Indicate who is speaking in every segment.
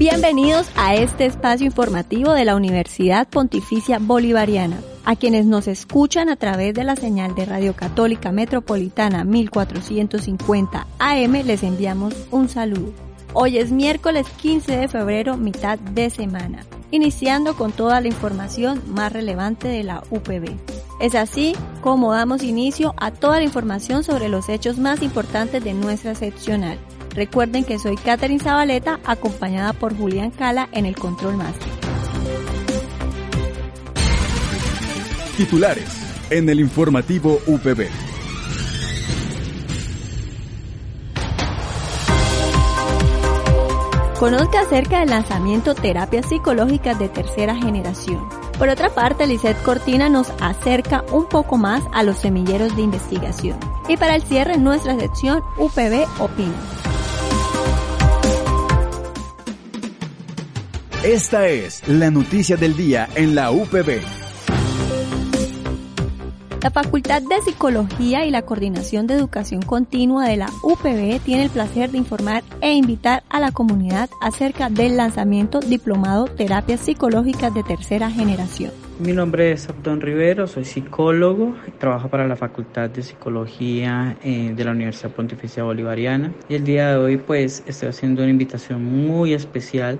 Speaker 1: Bienvenidos a este espacio informativo de la Universidad Pontificia Bolivariana. A quienes nos escuchan a través de la señal de Radio Católica Metropolitana 1450 AM les enviamos un saludo. Hoy es miércoles 15 de febrero, mitad de semana, iniciando con toda la información más relevante de la UPB. Es así como damos inicio a toda la información sobre los hechos más importantes de nuestra seccional. Recuerden que soy Catherine Zabaleta, acompañada por Julián Cala en el Control Master.
Speaker 2: Titulares en el informativo UPB.
Speaker 1: Conozca acerca del lanzamiento Terapias Psicológicas de Tercera Generación. Por otra parte, Lizeth Cortina nos acerca un poco más a los semilleros de investigación. Y para el cierre, nuestra sección UPB Opina.
Speaker 2: Esta es la noticia del día en la UPB.
Speaker 1: La Facultad de Psicología y la Coordinación de Educación Continua de la UPB tiene el placer de informar e invitar a la comunidad acerca del lanzamiento diplomado Terapias Psicológicas de Tercera Generación.
Speaker 3: Mi nombre es Abdón Rivero, soy psicólogo, trabajo para la Facultad de Psicología eh, de la Universidad Pontificia Bolivariana y el día de hoy pues estoy haciendo una invitación muy especial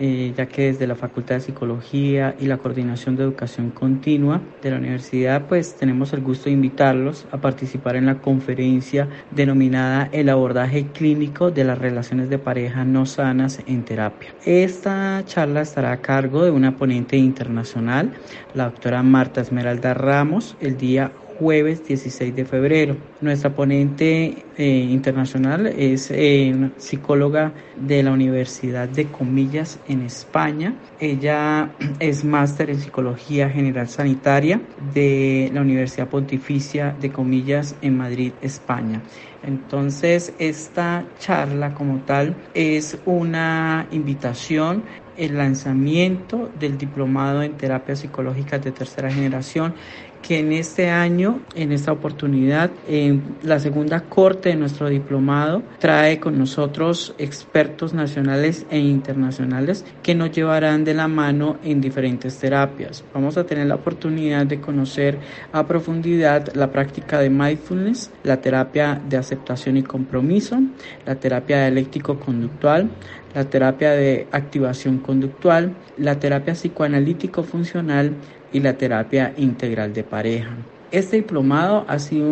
Speaker 3: eh, ya que desde la Facultad de Psicología y la Coordinación de Educación Continua de la universidad, pues tenemos el gusto de invitarlos a participar en la conferencia denominada El abordaje clínico de las relaciones de pareja no sanas en terapia. Esta charla estará a cargo de una ponente internacional, la doctora Marta Esmeralda Ramos, el día jueves 16 de febrero. Nuestra ponente eh, internacional es eh, psicóloga de la Universidad de Comillas en España. Ella es máster en Psicología General Sanitaria de la Universidad Pontificia de Comillas en Madrid, España. Entonces, esta charla como tal es una invitación el lanzamiento del diplomado en terapia psicológica de tercera generación que en este año, en esta oportunidad, en la segunda corte de nuestro diplomado trae con nosotros expertos nacionales e internacionales que nos llevarán de la mano en diferentes terapias. Vamos a tener la oportunidad de conocer a profundidad la práctica de mindfulness, la terapia de aceptación y compromiso, la terapia dialéctico-conductual, la terapia de activación conductual, la terapia psicoanalítico funcional y la terapia integral de pareja. Este diplomado ha sido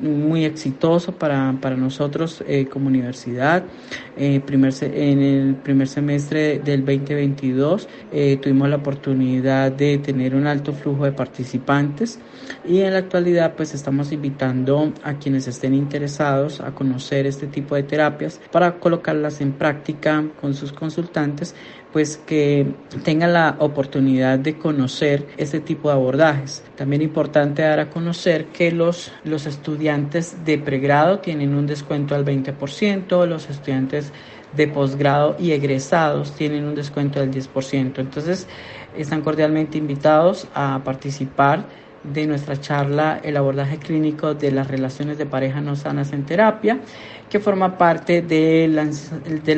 Speaker 3: muy exitoso para, nosotros eh, como universidad. Eh, primer, en el primer semestre del 2022 eh, tuvimos la oportunidad de tener un alto flujo de participantes y en la actualidad pues estamos invitando a quienes estén interesados a conocer este tipo de terapias para colocarlas en práctica con sus consultantes pues que tengan la oportunidad de conocer este tipo de abordajes. También importante dar a conocer que los, los estudiantes de pregrado tienen un descuento al 20%, los estudiantes de posgrado y egresados tienen un descuento del 10%. Entonces, están cordialmente invitados a participar de nuestra charla El abordaje clínico de las relaciones de pareja no sanas en terapia, que forma parte del,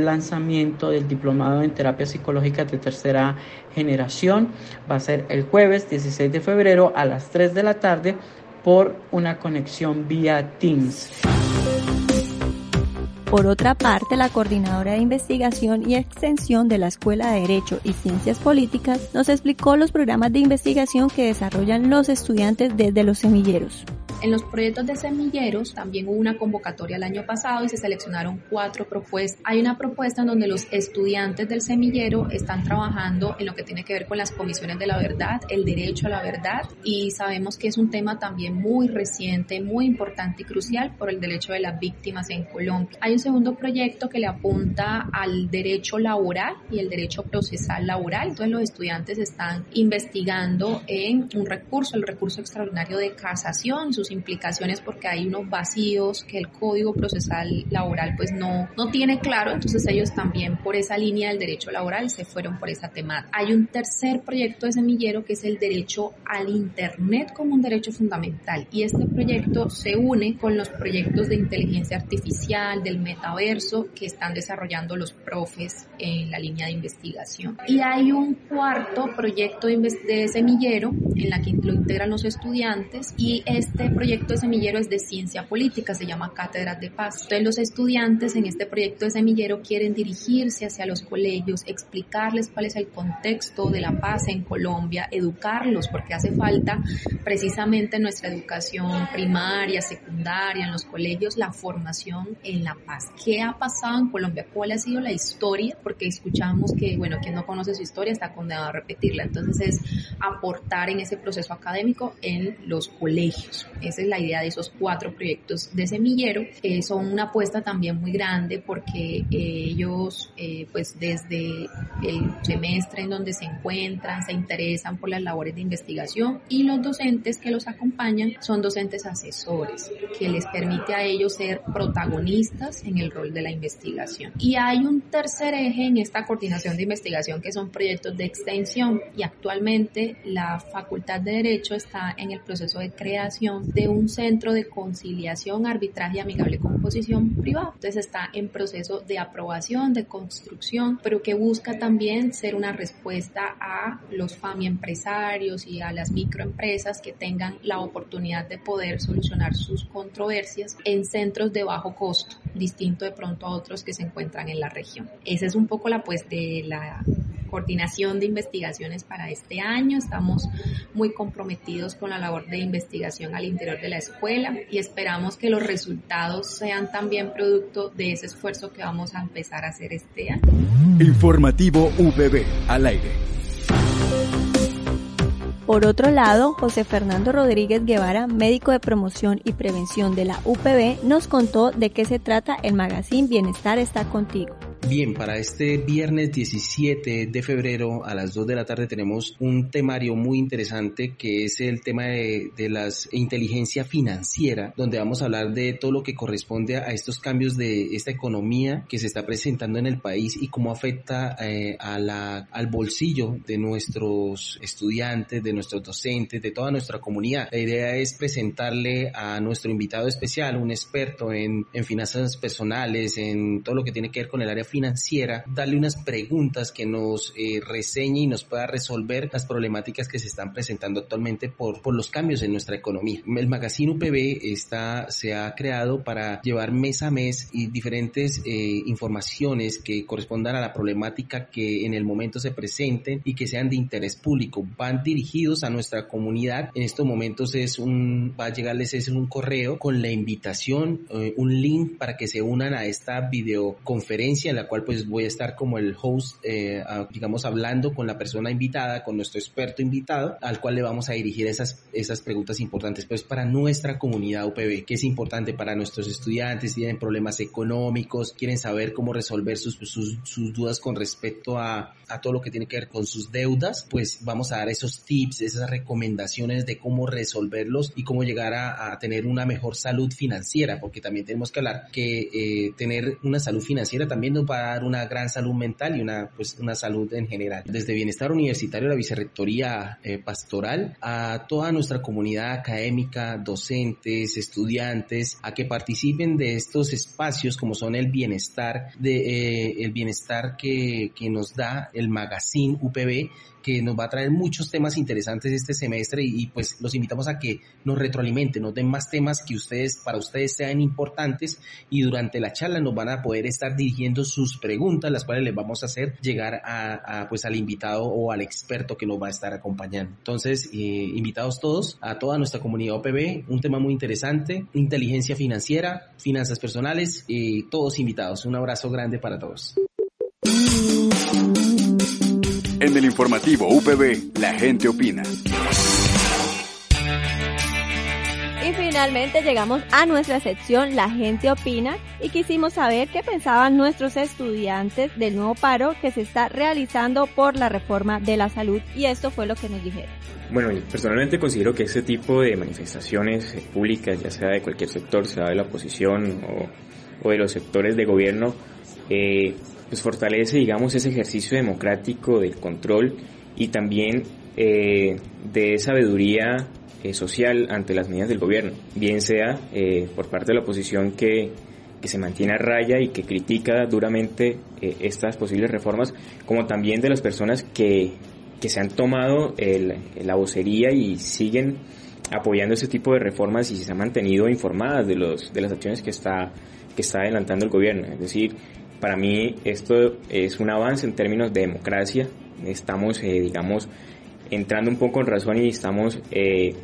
Speaker 3: lanzamiento del diplomado en terapia psicológica de tercera generación. Va a ser el jueves 16 de febrero a las 3 de la tarde por una conexión vía Teams.
Speaker 1: Por otra parte, la coordinadora de investigación y extensión de la Escuela de Derecho y Ciencias Políticas nos explicó los programas de investigación que desarrollan los estudiantes desde los semilleros.
Speaker 4: En los proyectos de semilleros también hubo una convocatoria el año pasado y se seleccionaron cuatro propuestas. Hay una propuesta en donde los estudiantes del semillero están trabajando en lo que tiene que ver con las comisiones de la verdad, el derecho a la verdad y sabemos que es un tema también muy reciente, muy importante y crucial por el derecho de las víctimas en Colombia. Hay un segundo proyecto que le apunta al derecho laboral y el derecho procesal laboral. Entonces los estudiantes están investigando en un recurso, el recurso extraordinario de casación sus implicaciones porque hay unos vacíos que el Código Procesal Laboral pues no, no tiene claro, entonces ellos también por esa línea del derecho laboral se fueron por esa temática. Hay un tercer proyecto de semillero que es el derecho al Internet como un derecho fundamental y este proyecto se une con los proyectos de inteligencia artificial, del metaverso que están desarrollando los profes en la línea de investigación. Y hay un cuarto proyecto de semillero en la que lo integran los estudiantes y este proyecto de semillero es de ciencia política, se llama Cátedras de Paz. Entonces los estudiantes en este proyecto de semillero quieren dirigirse hacia los colegios, explicarles cuál es el contexto de la paz en Colombia, educarlos porque hace falta precisamente en nuestra educación primaria, secundaria, en los colegios, la formación en la paz. ¿Qué ha pasado en Colombia? ¿Cuál ha sido la historia? Porque escuchamos que, bueno, quien no conoce su historia está condenado a repetirla. Entonces es aportar en ese proceso académico en los colegios. Esa es la idea de esos cuatro proyectos de semillero. Eh, son una apuesta también muy grande porque eh, ellos, eh, pues desde el semestre en donde se encuentran, se interesan por las labores de investigación y los docentes que los acompañan son docentes asesores, que les permite a ellos ser protagonistas en el rol de la investigación. Y hay un tercer eje en esta coordinación de investigación que son proyectos de extensión y actualmente la Facultad de Derecho está en el proceso de creación de un centro de conciliación, arbitraje y amigable composición privada. Entonces está en proceso de aprobación, de construcción, pero que busca también ser una respuesta a los FAMI empresarios y a las microempresas que tengan la oportunidad de poder solucionar sus controversias en centros de bajo costo, distinto de pronto a otros que se encuentran en la región. Esa es un poco la pues de la coordinación de investigaciones para este año. Estamos muy comprometidos con la labor de investigación al interior de la escuela y esperamos que los resultados sean también producto de ese esfuerzo que vamos a empezar a hacer este año.
Speaker 2: Informativo VB al aire.
Speaker 1: Por otro lado, José Fernando Rodríguez Guevara, médico de promoción y prevención de la UPB, nos contó de qué se trata el magazine Bienestar está contigo.
Speaker 5: Bien, para este viernes 17 de febrero a las 2 de la tarde tenemos un temario muy interesante que es el tema de, de la inteligencia financiera, donde vamos a hablar de todo lo que corresponde a estos cambios de esta economía que se está presentando en el país y cómo afecta eh, a la, al bolsillo de nuestros estudiantes, de nuestros docentes, de toda nuestra comunidad. La idea es presentarle a nuestro invitado especial, un experto en, en finanzas personales, en todo lo que tiene que ver con el área financiera, darle unas preguntas que nos eh, reseñe y nos pueda resolver las problemáticas que se están presentando actualmente por, por los cambios en nuestra economía. El magazine UPB está, se ha creado para llevar mes a mes y diferentes eh, informaciones que correspondan a la problemática que en el momento se presenten y que sean de interés público. Van dirigidos a nuestra comunidad. En estos momentos es un, va a llegarles es un correo con la invitación, eh, un link para que se unan a esta videoconferencia en la cual pues voy a estar como el host, eh, digamos, hablando con la persona invitada, con nuestro experto invitado, al cual le vamos a dirigir esas, esas preguntas importantes, pues para nuestra comunidad UPB, que es importante para nuestros estudiantes, tienen problemas económicos, quieren saber cómo resolver sus, sus, sus dudas con respecto a, a todo lo que tiene que ver con sus deudas, pues vamos a dar esos tips, esas recomendaciones de cómo resolverlos y cómo llegar a, a tener una mejor salud financiera, porque también tenemos que hablar que eh, tener una salud financiera también nos va a dar una gran salud mental y una, pues, una salud en general. Desde Bienestar Universitario, la Vicerrectoría eh, Pastoral, a toda nuestra comunidad académica, docentes, estudiantes, a que participen de estos espacios como son el bienestar, de, eh, el bienestar que, que nos da el magazine UPB que nos va a traer muchos temas interesantes este semestre y, pues los invitamos a que nos retroalimenten, nos den más temas que ustedes, para ustedes sean importantes y durante la charla nos van a poder estar dirigiendo sus preguntas, las cuales les vamos a hacer llegar a, pues al invitado o al experto que nos va a estar acompañando. Entonces, eh, invitados todos, a toda nuestra comunidad OPB, un tema muy interesante, inteligencia financiera, finanzas personales, y todos invitados. Un abrazo grande para todos.
Speaker 2: En el informativo UPB, la gente opina.
Speaker 1: Y finalmente llegamos a nuestra sección La gente opina y quisimos saber qué pensaban nuestros estudiantes del nuevo paro que se está realizando por la reforma de la salud y esto fue lo que nos dijeron.
Speaker 6: Bueno, personalmente considero que este tipo de manifestaciones eh, públicas, ya sea de cualquier sector, sea de la oposición o, de los sectores de gobierno, eh, pues fortalece, digamos, ese ejercicio democrático del control y también eh, de sabiduría eh, social ante las medidas del gobierno, bien sea eh, por parte de la oposición que, que, se mantiene a raya y que critica duramente eh, estas posibles reformas, como también de las personas que, que se han tomado la vocería y siguen apoyando ese tipo de reformas y se han mantenido informadas de, los, de las acciones que está, que está adelantando el gobierno. Es decir, para mí esto es un avance en términos de democracia. Estamos, digamos, entrando un poco en razón y estamos eh,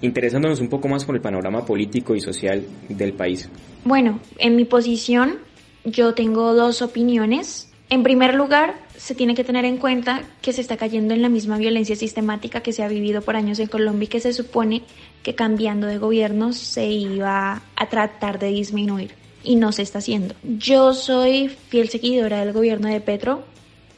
Speaker 6: interesándonos un poco más con el panorama político y social del país.
Speaker 7: Bueno, en mi posición yo tengo dos opiniones. En primer lugar, se tiene que tener en cuenta que se está cayendo en la misma violencia sistemática que se ha vivido por años en Colombia y que se supone que cambiando de gobierno se iba a tratar de disminuir y no se está haciendo. Yo soy fiel seguidora del gobierno de Petro,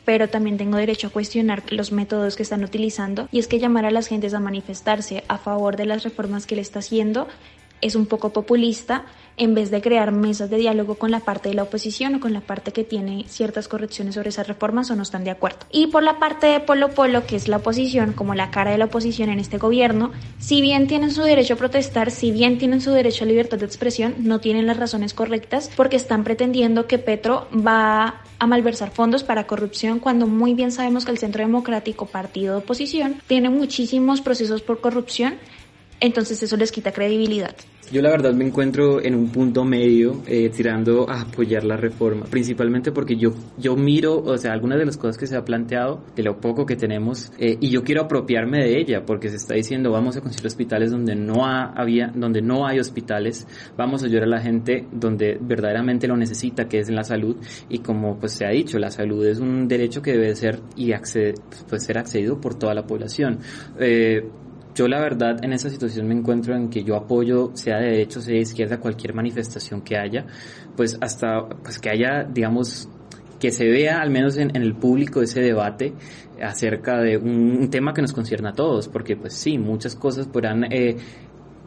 Speaker 7: pero también tengo derecho a cuestionar los métodos que están utilizando y es que llamar a las gentes a manifestarse a favor de las reformas que le está haciendo es un poco populista en vez de crear mesas de diálogo con la parte de la oposición o con la parte que tiene ciertas correcciones sobre esas reformas o no están de acuerdo. Y por la parte de Polo Polo, que es la oposición, como la cara de la oposición en este gobierno, si bien tienen su derecho a protestar, si bien tienen su derecho a libertad de expresión, no tienen las razones correctas porque están pretendiendo que Petro va a malversar fondos para corrupción cuando muy bien sabemos que el Centro Democrático, partido de oposición, tiene muchísimos procesos por corrupción entonces eso les quita credibilidad.
Speaker 8: Yo la verdad me encuentro en un punto medio eh, tirando a apoyar la reforma, principalmente porque yo, yo miro, o sea, algunas de las cosas que se ha planteado, de lo poco que tenemos, eh, y yo quiero apropiarme de ella, porque se está diciendo vamos a construir hospitales donde no había, donde no hay hospitales, vamos a ayudar a la gente donde verdaderamente lo necesita, que es en la salud, y como pues se ha dicho, la salud es un derecho que debe ser y acceder, pues, ser accedido por toda la población. Eh, yo la verdad en esa situación me encuentro en que yo apoyo, sea de derecha, sea de izquierda, cualquier manifestación que haya, pues hasta pues que haya, digamos, que se vea al menos en, el público ese debate acerca de un, tema que nos concierne a todos, porque pues sí, muchas cosas podrán eh,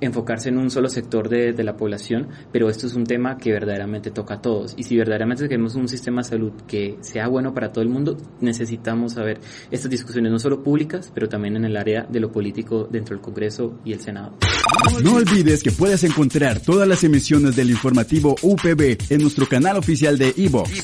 Speaker 8: enfocarse en un solo sector de, la población, pero esto es un tema que verdaderamente toca a todos. Y si verdaderamente queremos un sistema de salud que sea bueno para todo el mundo, necesitamos saber estas discusiones no solo públicas, pero también en el área de lo político dentro del Congreso y el Senado.
Speaker 2: No olvides que puedes encontrar todas las emisiones del informativo UPB en nuestro canal oficial de iVox,